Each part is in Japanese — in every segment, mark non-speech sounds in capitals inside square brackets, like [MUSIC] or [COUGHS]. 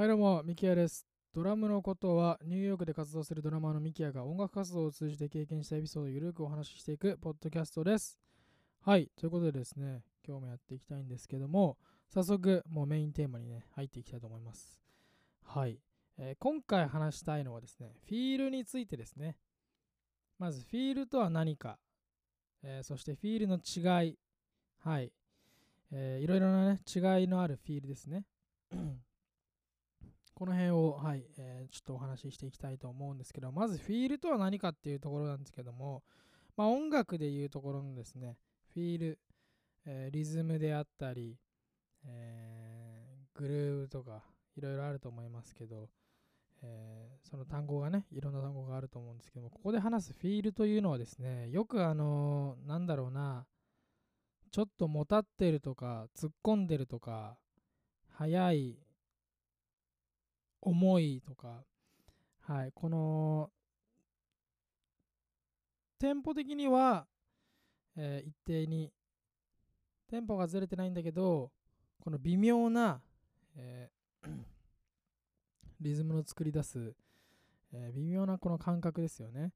はいどうも、ミキヤです。ドラムのことは、ニューヨークで活動するドラマーのミキヤが音楽活動を通じて経験したエピソードをゆるくお話ししていくポッドキャストです。はい、ということでですね、今日もやっていきたいんですけども、早速、もうメインテーマにね、入っていきたいと思います。はい、えー今回話したいのはですね、フィールについてですね。まず、フィールとは何か、えーそしてフィールの違い、はい、えーいろいろなね、違いのあるフィールですね。この辺を、はい、えーちょっとお話ししていきたいと思うんですけど、まずフィールとは何かっていうところなんですけども、まあ、音楽でいうところのですね、フィール、えーリズムであったり、えーグルーヴとか、いろいろあると思いますけど、えーその単語がね、いろんな単語があると思うんですけども、ここで話すフィールというのはですね、よくあのーなんだろうな、ちょっともたってるとか、突っ込んでるとか、速い、重いとか、はい、この、テンポ的には、えー一定に、テンポがずれてないんだけど、この微妙な、えー [CLEARS THROAT] リズムの作り出す、えー微妙なこの感覚ですよね。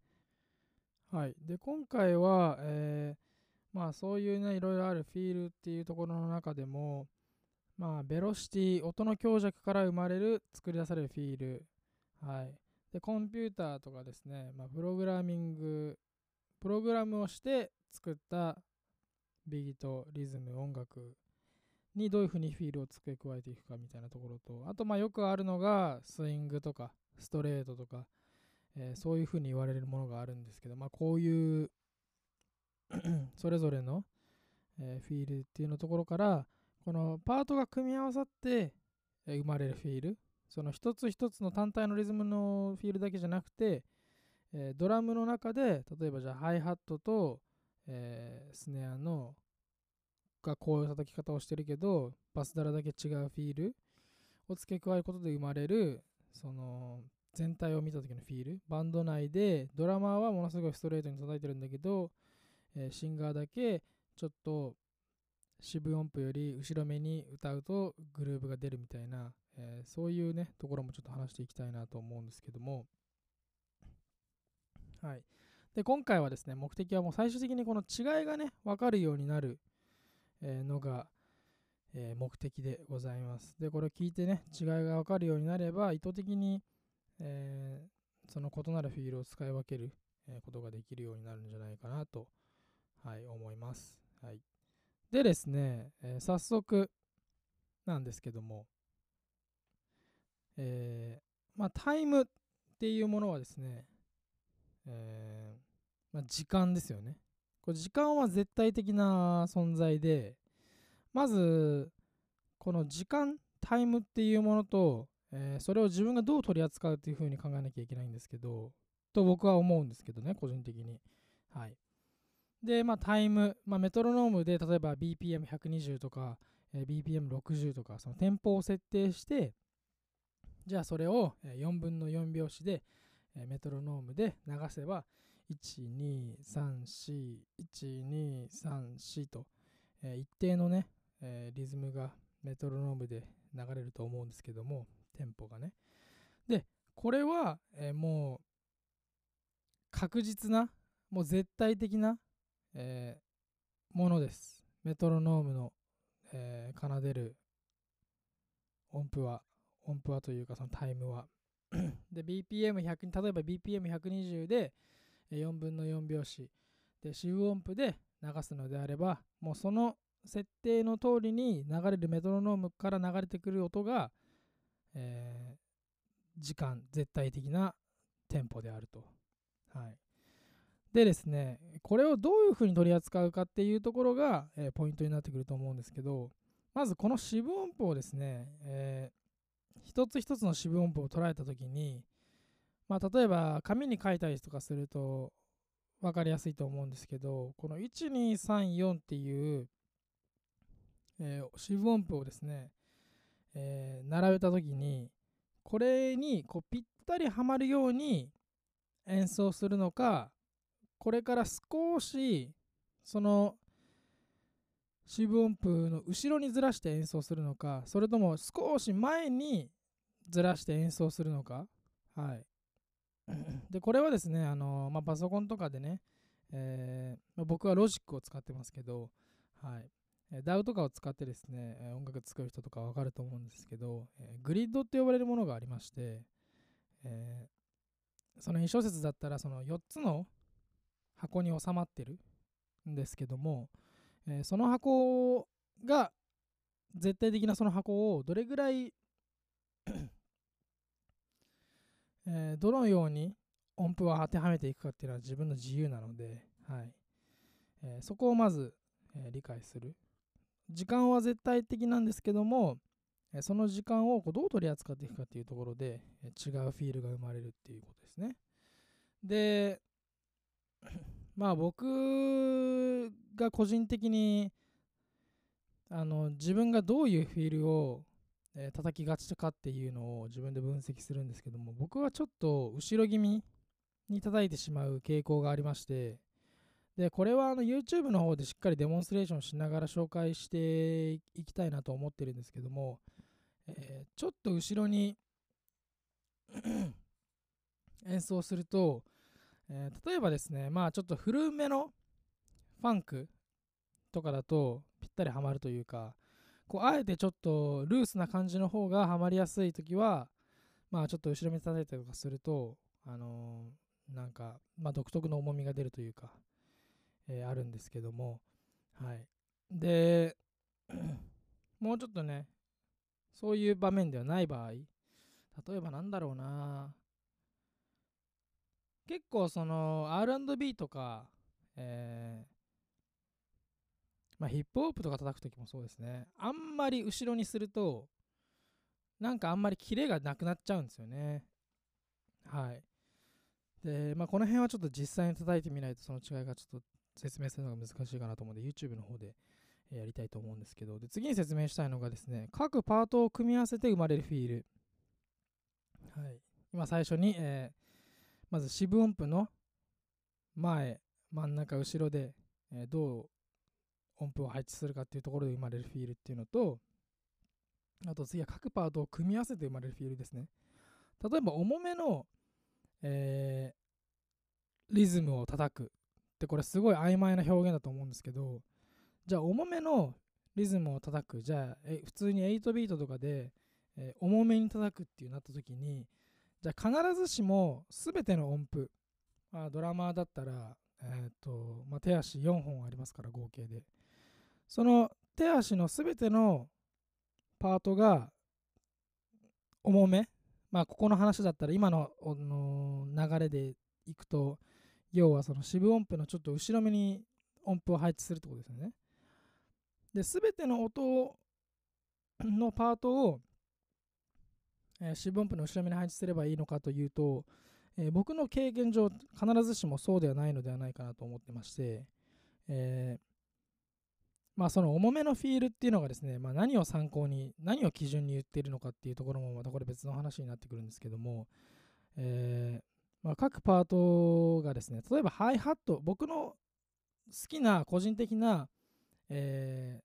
はい。で、今回は、えーまあそういうね、いろいろあるフィールっていうところの中でも、まあ、ベロシティ、音の強弱から生まれる、作り出されるフィール。はい。で、コンピューターとかですね、まあ、プログラミング、プログラムをして作ったビート、リズム、音楽にどういうふうにフィールを付け加えていくかみたいなところと、あと、まあ、よくあるのが、スイングとか、ストレートとか、えーそういうふうに言われるものがあるんですけど、まあ、こういう [CLEARS THROAT] それぞれの、えーフィールっていうのところから、このパートが組み合わさって生まれるフィール。その一つ一つの単体のリズムのフィールだけじゃなくて、えドラムの中で例えばじゃあハイハットと、えースネアのがこういう叩き方をしてるけどバスダラだけ違うフィール。を付け加えることで生まれるその全体を見た時のフィール。バンド内でドラマーはものすごいストレートに叩いてるんだけど、えーシンガーだけちょっと四分音符より後ろ目に歌うとグルーブが出るみたいな、えーそういうねところもちょっと話していきたいなと思うんですけども。はい。で今回はですね目的はもう最終的にこの違いがね分かるようになる、えのが、え目的でございます。でこれを聞いてね違いが分かるようになれば意図的に、えーその異なるフィールを使い分ける、ことができるようになるんじゃないかなと、はい、思います、はい。でですね、えー早速なんですけども、えーまあ、タイムっていうものはですね、えーまあ、時間ですよね。これ時間は絶対的な存在で、まず、この時間、タイムっていうものと、えそれを自分がどう取り扱うっていうふうに考えなきゃいけないんですけど、と僕は思うんですけどね、個人的に。はい。で、まあ、タイム、まあ、メトロノームで例えば BPM120 とか、えー BPM60 とか、そのテンポを設定して、じゃあそれを4分の4拍子で、えーメトロノームで流せば、1234、1234と、えー一定のね、えーリズムがメトロノームで流れると思うんですけども、テンポがね。で、これは、えーもう確実な、もう絶対的な、えーものです。メトロノームの、えー奏でる音符は、音符はというかそのタイムは。[COUGHS] で、BPM100、例えば BPM120 で4分の4拍子で四分音符で流すのであれば、もうその設定の通りに流れるメトロノームから流れてくる音が、えー時間、絶対的なテンポであると。はい。でですね、これをどういうふうに取り扱うかっていうところが、えーポイントになってくると思うんですけど、まずこの四分音符をですね、えー一つ一つの四分音符を捉えたときに、まあ、例えば紙に書いたりとかすると分かりやすいと思うんですけど、この1234っていう、えー四分音符をですね、えー並べたときに、これにこうぴったりはまるように演奏するのか、これから少しその四分音符の後ろにずらして演奏するのかそれとも少し前にずらして演奏するのか。はい。[CLEARS THROAT] で、これはですね、あのまあ、パソコンとかでね、えーまあ、僕はロジックを使ってますけど、はい。DAW とかを使ってですね、音楽作る人とかわかると思うんですけどえ、グリッドって呼ばれるものがありまして、えー、その2小節だったらその4つの箱に収まってるんですけども、えー、その箱が絶対的なその箱をどれぐらいえー、どのように音符を当てはめていくかっていうのは自分の自由なので、はい。えー、そこをまず、えー、理解する。時間は絶対的なんですけども、えその時間をこうどう取り扱っていくかっていうところで、え違うフィールが生まれるっていうことですね。でまあ僕が個人的にあの自分がどういうフィールを、えー、叩きがちかっていうのを自分で分析するんですけども僕はちょっと後ろ気味に叩いてしまう傾向がありましてでこれはあの YouTube の方でしっかりデモンストレーションしながら紹介していきたいなと思ってるんですけども、えー、ちょっと後ろに [CLEARS THROAT] 演奏するとえー、例えばですね、まあちょっと古めのファンクとかだとぴったりハマるというか、こうあえてちょっとルースな感じの方がハマりやすいときは、まあちょっと後ろめ叩いたりとかすると、あのー、なんか、まあ独特の重みが出るというか、えー、あるんですけども、はい。で、[CLEARS THROAT] もうちょっとね、そういう場面ではない場合、例えばなんだろうな結構その R&B とか、えー、まあ、ヒップホップとか叩くときもそうですね。あんまり後ろにすると、なんかあんまりキレがなくなっちゃうんですよね。はい。で、まあ、この辺はちょっと実際に叩いてみないとその違いがちょっと説明するのが難しいかなと思うんで、YouTube の方でやりたいと思うんですけど、で次に説明したいのがですね、各パートを組み合わせて生まれるフィール。はい。今最初に、えーまず四分音符の前、真ん中、後ろで、え、どう音符を配置するかっていうところで生まれるフィールっていうのと、あと次は各パートを組み合わせて生まれるフィールですね。例えば重めの、えー、リズムを叩くってこれすごい曖昧な表現だと思うんですけどじゃあ重めのリズムを叩くじゃあえ普通に8ビートとかで、えー、重めに叩くっていうなった時にじゃあ必ずしも全ての音符、まあ、ドラマーだったら、えーとまあ、手足4本ありますから合計で。その手足の全てのパートが重めまあここの話だったら今のの流れでいくと要はその四分音符のちょっと後ろ目に音符を配置するってことですよね。で全ての音のパートをえー、四分音符の後ろ目に配置すればいいのかというと、えー、僕の経験上必ずしもそうではないのではないかなと思ってまして、えー、まあその重めのフィールっていうのがですね、まあ、何を参考に何を基準に言っているのかっていうところもまたこれ別の話になってくるんですけども、えまあ、各パートがですね例えばハイハット僕の好きな個人的な、え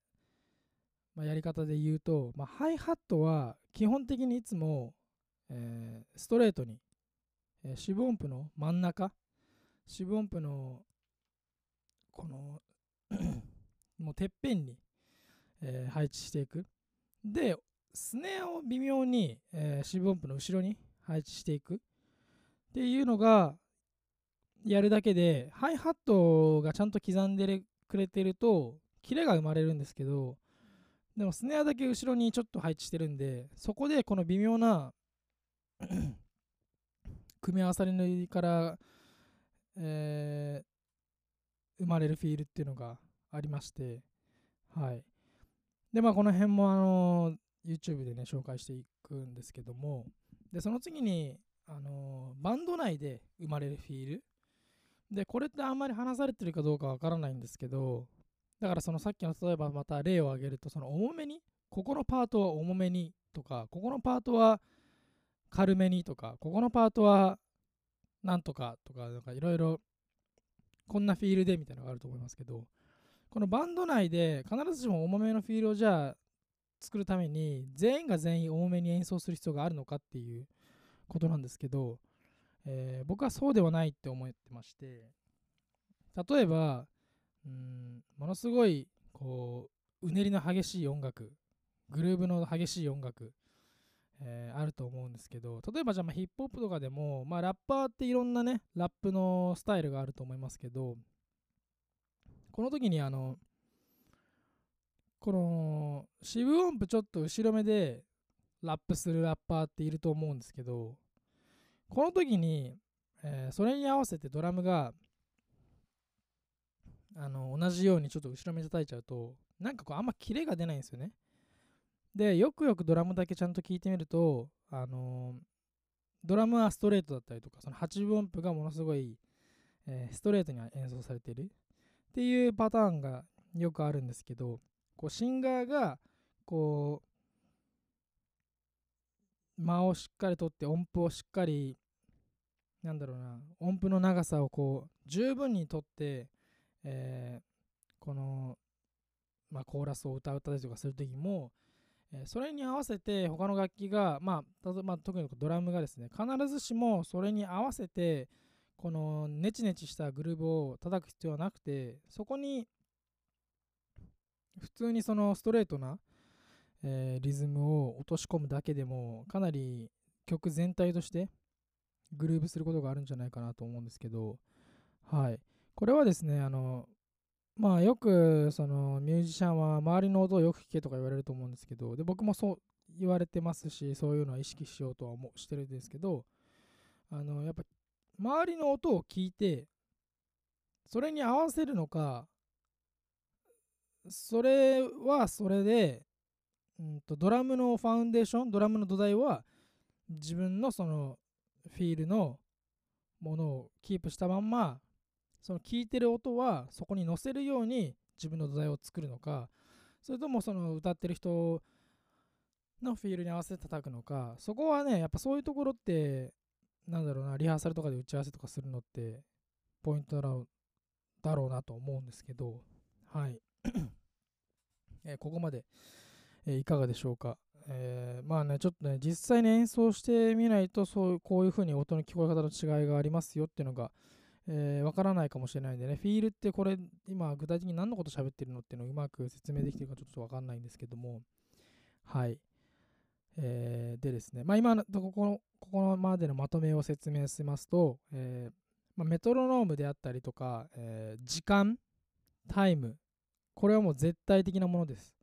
ま、やり方で言うと、ま、ハイハットは基本的にいつも、えー、ストレートに、えー、四分音符の真ん中四分音符のこの [COUGHS] もうてっぺんに、えー、配置していく。でスネアを微妙に、えー、四分音符の後ろに配置していく。っていうのがやるだけでハイハットがちゃんと刻んでくれてるとキレが生まれるんですけどでもスネアだけ後ろにちょっと配置してるんで、そこでこの微妙な [CLEARS THROAT] 組み合わさりから、えー、生まれるフィールっていうのがありまして、はい。で、まあこの辺もあの YouTube でね、紹介していくんですけども、で、その次に、あのバンド内で生まれるフィール。で、これってあんまり話されてるかどうかわからないんですけど、だからそのさっきの例えばまた例を挙げるとその重めにここのパートは重めにとかここのパートは軽めにとかここのパートはなんとかとかなんかいろいろこんなフィールでみたいなのがあると思いますけどこのバンド内で必ずしも重めのフィールをじゃあ作るために全員が全員多めに演奏する必要があるのかっていうことなんですけど、えー、僕はそうではないって思ってまして例えばうんものすごいこううねりの激しい音楽グルーブの激しい音楽、えー、あると思うんですけど例えばじゃあまヒップホップとかでも、まあ、ラッパーっていろんなねラップのスタイルがあると思いますけどこの時にあのこの四分音符ちょっと後ろ目でラップするラッパーっていると思うんですけどこの時に、えー、それに合わせてドラムがあの同じようにちょっと後ろ目叩いちゃうとなんかこうあんまキレが出ないんですよね。でよくよくドラムだけちゃんと聞いてみるとあのドラムはストレートだったりとかその8分音符がものすごい、えー、ストレートに演奏されている。っていうパターンがよくあるんですけどこうシンガーがこう間をしっかりとって音符をしっかりなんだろうな音符の長さをこう十分にとって、えー、この、まあ、コーラスを歌ったりとかする時も、え、それに合わせて他の楽器が、まあ、まあ、特にドラムがですね必ずしもそれに合わせてこのネチネチしたグルーブを叩く必要はなくてそこに普通にそのストレートな、えー、リズムを落とし込むだけでもかなり曲全体としてグルーブすることがあるんじゃないかなと思うんですけど、はい。これはですね、あの、まあよくそのミュージシャンは周りの音をよく聞けとか言われると思うんですけど、で僕もそう言われてますし、そういうのは意識しようとは思してるんですけど、あの、やっぱ周りの音を聞いて、それに合わせるのか、それはそれで、うんと、ドラムのファウンデーション、ドラムの土台は自分のそのフィールのものをキープしたまんま、その聞いてる音はそこに乗せるように自分の土台を作るのか、それともその歌ってる人のフィールに合わせて叩くのか、そこはね、やっぱそういうところって、なんだろうな、リハーサルとかで打ち合わせとかするのって、ポイントだろうだろうなと思うんですけど、はい。[COUGHS] え、ここまで、えー、いかがでしょうか。えー、まあね、ちょっとね、実際に演奏してみないと、そうこういう風に音の聞こえ方の違いがありますよっていうのが、えー、わからないかもしれないんでね、フィールってこれ、今具体的に何のこと喋ってるのっていうのをうまく説明できてるかちょっとわかんないんですけども、はい。えー、でですね、まあ今のここの、ここまでのまとめを説明しますと、えーまあ、メトロノームであったりとか、えー、時間、タイム、これはもう絶対的なものです。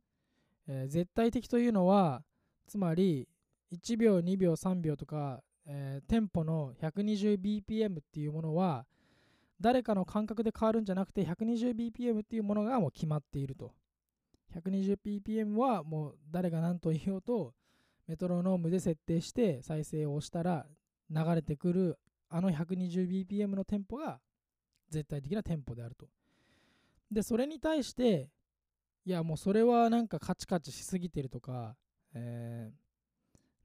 えー、絶対的というのは、つまり1秒、2秒、3秒とか、えー、テンポの 120bpm っていうものは、誰かの感覚で変わるんじゃなくて 120bpm っていうものがもう決まっていると。120bpm はもう誰が何と言おうとメトロノームで設定して再生を押したら流れてくるあの 120bpm のテンポが絶対的なテンポであると。で、それに対して、いや、もうそれはなんかカチカチしすぎてるとか、え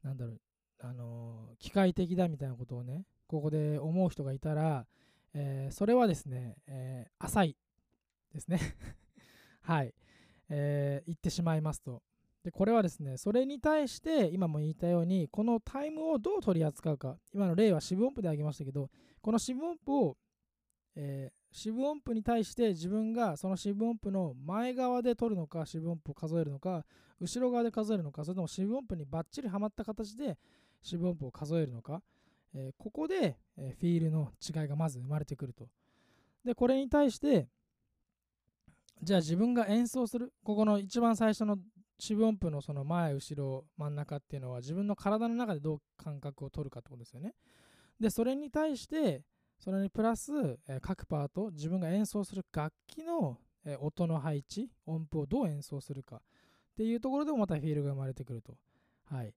ー、なんだろう、あの、機械的だみたいなことをね、ここで思う人がいたら、えー、それはですね、えー、浅いですね。[LAUGHS] はい、えー、言ってしまいますと。で、これはですね、それに対して、今も言ったように、このタイムをどう取り扱うか、今の例は四分音符で挙げましたけど、この四分音符を、えー、四分音符に対して自分がその四分音符の前側で取るのか、四分音符を数えるのか、後ろ側で数えるのか、それとも四分音符にバッチリはまった形で四分音符を数えるのか、えー、ここで、え、フィールの違いがまず生まれてくると。で、これに対して、じゃあ自分が演奏する、ここの一番最初の四分音符のその前、後ろ、真ん中っていうのは自分の体の中でどう感覚を取るかってことですよね。で、それに対して、それにプラス、え、各パート、自分が演奏する楽器の、え、音の配置、音符をどう演奏するかっていうところでもまたフィールが生まれてくると。はい。っ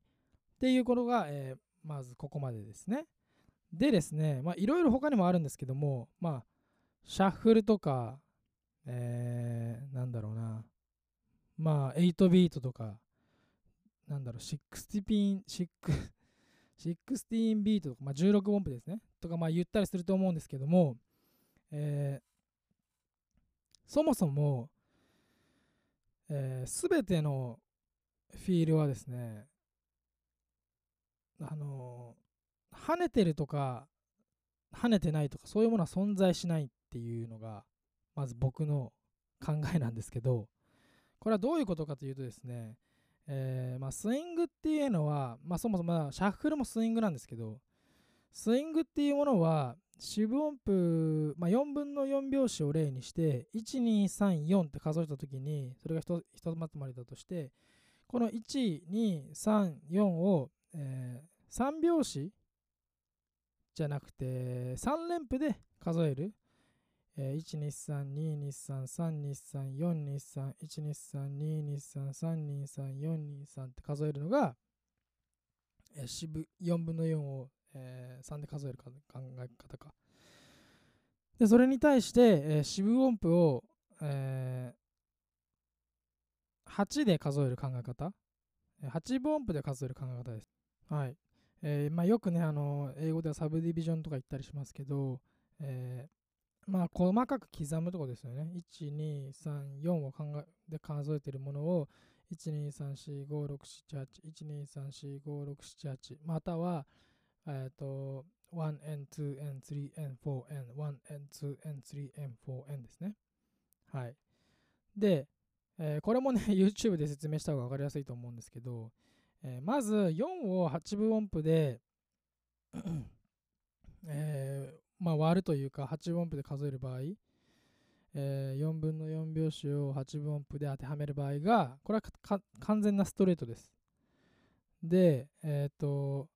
ていうことが、えー、まずここまでですね。でですね、まあいろいろ他にもあるんですけども、まあ、シャッフルとか、えー、なんだろうな、まあ8ビートとか、なんだろう、60ピン、16 [LAUGHS] ビートとか、まあ、16音符ですね。とか、まあ言ったりすると思うんですけども、えー、そもそも、す、えー、べ、ての、フィールはですね、あの跳ねてるとか、跳ねてないとか、そういうものは存在しないっていうのが、まず僕の考えなんですけど、これはどういうことかというとですね、えー、まあ、スイングっていうのは、まあ、そもそもシャッフルもスイングなんですけど、スイングっていうものは、四分音符、まあ、4分の4拍子を例にして、1、2、3、4って数えたときに、それがひとひとまとまりだとして、この1、2、3、4を、えー、3拍子じゃなくて、3連符で数える。えー、1、2、3、2、2、3、3、2、3、4、2、3、1、2、3、2、2、3、3、2、3、4、2、3って数えるのが、えー、四分4分の4を、えー、3で数える考え方か。で、それに対して、えー、四分音符を、えー、8で数える考え方。8分音符で数える考え方です。はい。えーまあ、よくね、あの英語ではサブディビジョンとか言ったりしますけど、えーまあ、細かく刻むとこですよね。1、2、3、4を考えで数えているものを、1、2、3、4、5、6、7、8、1、2、3、4、5、6、7、8、または、えっ、ー、と、1n、2n、3n、4n、1n、2n、3n、4n ですね。はい。で、えー、これもね、YouTube で説明した方が分かりやすいと思うんですけど、えー、まず4を8分音符で [CLEARS THROAT] えー、まあ、割るというか8分音符で数える場合、えー、4分の4拍子を8分音符で当てはめる場合が、これは完全なストレートです。で、えっ、ー、と、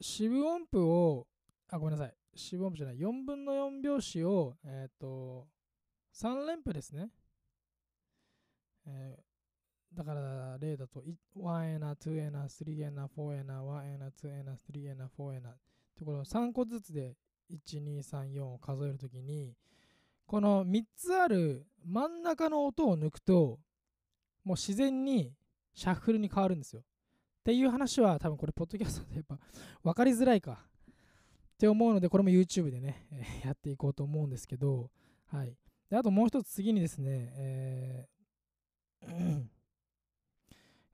四分音符を、あ、ごめんなさい。四分音符じゃない。4分の4拍子を、えっ、と、3連符ですね。え、だから、例だと、1エナ、2エナ、3エナ、4エナ、1エナ、2エナ、3エナ、4エナ。ところ3個ずつで1234を数えるときにこの3つある真ん中の音を抜くともう自然にシャッフルに変わるんですよ。っていう話は多分これポッドキャストでやっぱ分かりづらいかって思うのでこれも YouTube でね、やっていこうと思うんですけどはいであともう一つ次にですね、えー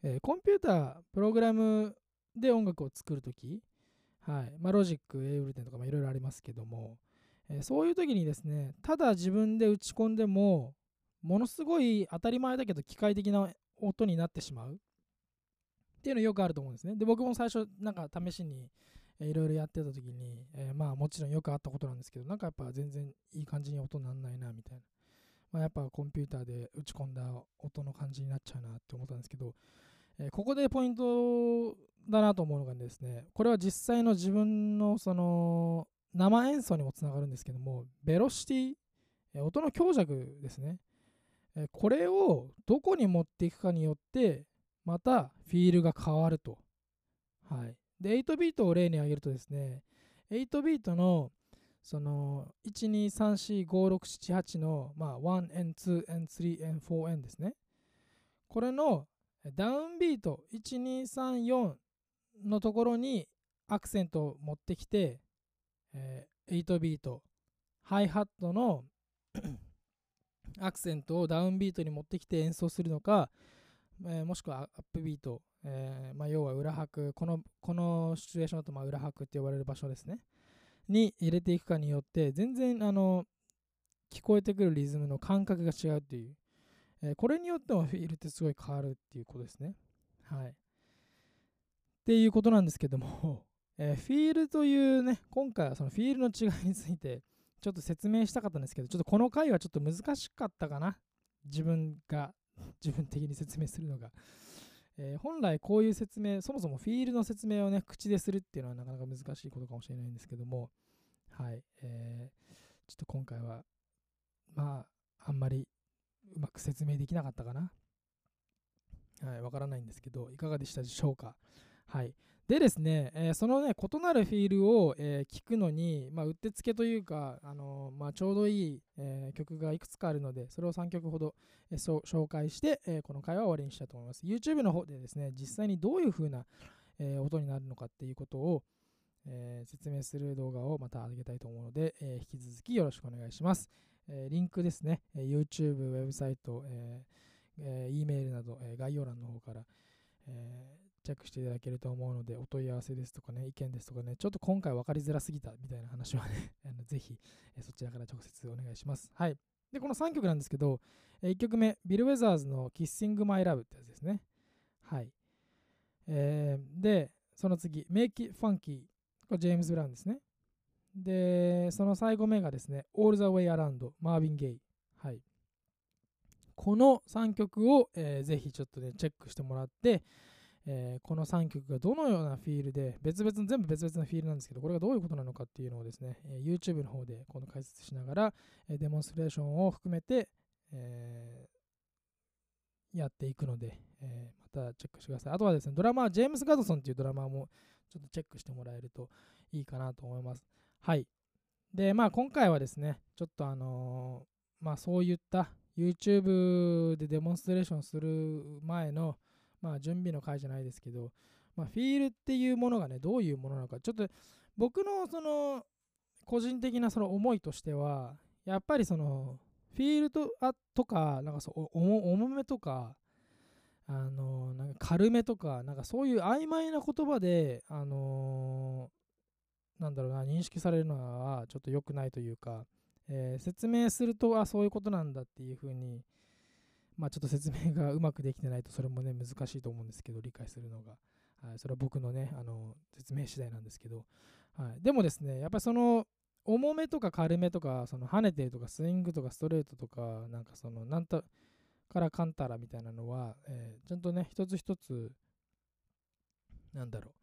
えー、コンピュータープログラムで音楽を作るときはいまあ、 Logic、Ableton とかいろいろありますけども、えー、そういう時にですね、ただ自分で打ち込んでも、ものすごい当たり前だけど機械的な音になってしまうっていうのよくあると思うんですね。で、僕も最初、なんか試しにいろいろやってた時に、えー、まあもちろんよくあったことなんですけど、なんかやっぱ全然いい感じに音になんないなみたいな。まあ、やっぱコンピューターで打ち込んだ音の感じになっちゃうなって思ったんですけど、えー、ここでポイントだなと思うのがですね、これは実際の自分のその生演奏にもつながるんですけども、ベロシティ、えー、音の強弱ですね、えー、これをどこに持っていくかによって、またフィールが変わると。はい。で、8ビートを例に挙げるとですね、8ビートのその1 2 3 4 5 6 7 8の、まあ、1N、2N、3N、4N ですね。これのダウンビート1234のところにアクセントを持ってきて、えー、8ビートハイハットのアクセントをダウンビートに持ってきて演奏するのか、えー、もしくはアップビート、えー、まあ、要は裏拍このこのシチュエーションだとま裏拍って呼ばれる場所ですね。に入れていくかによって全然あの聞こえてくるリズムの感覚が違うっていう。えこれによってもフィールってすごい変わるっていうことですね。はい。っていうことなんですけども [LAUGHS] えフィールというね、今回はそのフィールの違いについてちょっと説明したかったんですけど、ちょっとこの回はちょっと難しかったかな。自分が、[LAUGHS] 自分的に説明するのが。えー、本来こういう説明、そもそもフィールの説明をね、口でするっていうのはなかなか難しいことかもしれないんですけども、はい。えー、ちょっと今回は、まあ、あんまりうまく説明できなかったかな？はい、わからないんですけど、いかがでしたでしょうか？はい。でですね、えー、そのね、異なるフィールを、えー、聞くのに、まあ、うってつけというか、あのー、まあ、ちょうどいい、えー、曲がいくつかあるので、それを3曲ほど、えー、紹介して、え、この回は終わりにしたいと思います。YouTube の方でですね、実際にどういう風な、え、音になるのかっていうことを、えー、説明する動画をまた上げたいと思うので、え、引き続きよろしくお願いします。えー、リンクですね、え YouTube、ウェブサイト、ええー、E メールなど、えー、概要欄の方から、えー、チェックしていただけると思うので、お問い合わせですとかね、意見ですとかね、ちょっと今回分かりづらすぎたみたいな話はね、[LAUGHS] あのぜひ、えー、そちらから直接お願いします。はい。で、この3曲なんですけど、えー、1曲目、ビル・ウェザーズの Kissing My Love ってやつですね。はい。えー、で、その次、Make It Funky。これジェームズ・ブラウンですね。で、その最後目がですね、All the Way Around、マーヴィン・ゲイ。はい。この3曲を、えー、ぜひちょっとね、チェックしてもらって、えー、この3曲がどのようなフィールで、別々の、全部別々のフィールなんですけど、これがどういうことなのかっていうのをですね、えー、YouTube の方でこの解説しながら、えー、デモンストレーションを含めて、えやっていくので、えまたチェックしてください。あとはですね、ドラマー、ジェームス・ガドソンっていうドラマーもちょっとチェックしてもらえるといいかなと思います。はい。で、まあ今回はですね、ちょっとあのまあそういった YouTube でデモンストレーションする前の、まあ、準備の回じゃないですけど、まあ、フィールっていうものがね、どういうものなのか、ちょっと僕のその個人的なその思いとしては、やっぱりそのフィールとあとか、なんかそう重めとか、あのなんか軽めとか、なんかそういう曖昧な言葉で、あの、なんだろうな、認識されるのはちょっと良くないというか、えー、説明すると、あ、そういうことなんだっていうふうに、まあちょっと説明がうまくできてないと、それもね、難しいと思うんですけど、理解するのが。はい、それは僕のね、あの、説明次第なんですけど、はい。でもですね、やっぱりその、重めとか軽めとか、その跳ねてるとか、スイングとかストレートとか、なんかその、なんとからかんたらみたいなのは、えー、ちゃんとね、一つ一つ、なんだろう、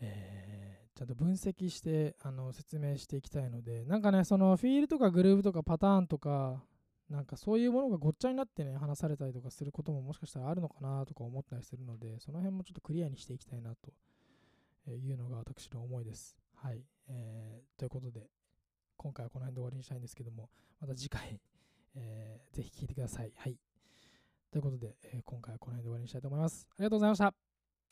えーちゃんと分析してあの説明していきたいので、なんかね、そのフィールとかグルーブとかパターンとか、なんかそういうものがごっちゃになってね、話されたりとかすることももしかしたらあるのかなとか思ったりするので、その辺もちょっとクリアにしていきたいなというのが私の思いです。はい。えー、ということで、今回はこの辺で終わりにしたいんですけども、また次回、えー、ぜひ聴いてください。はい。ということで、えー、今回はこの辺で終わりにしたいと思います。ありがとうございました。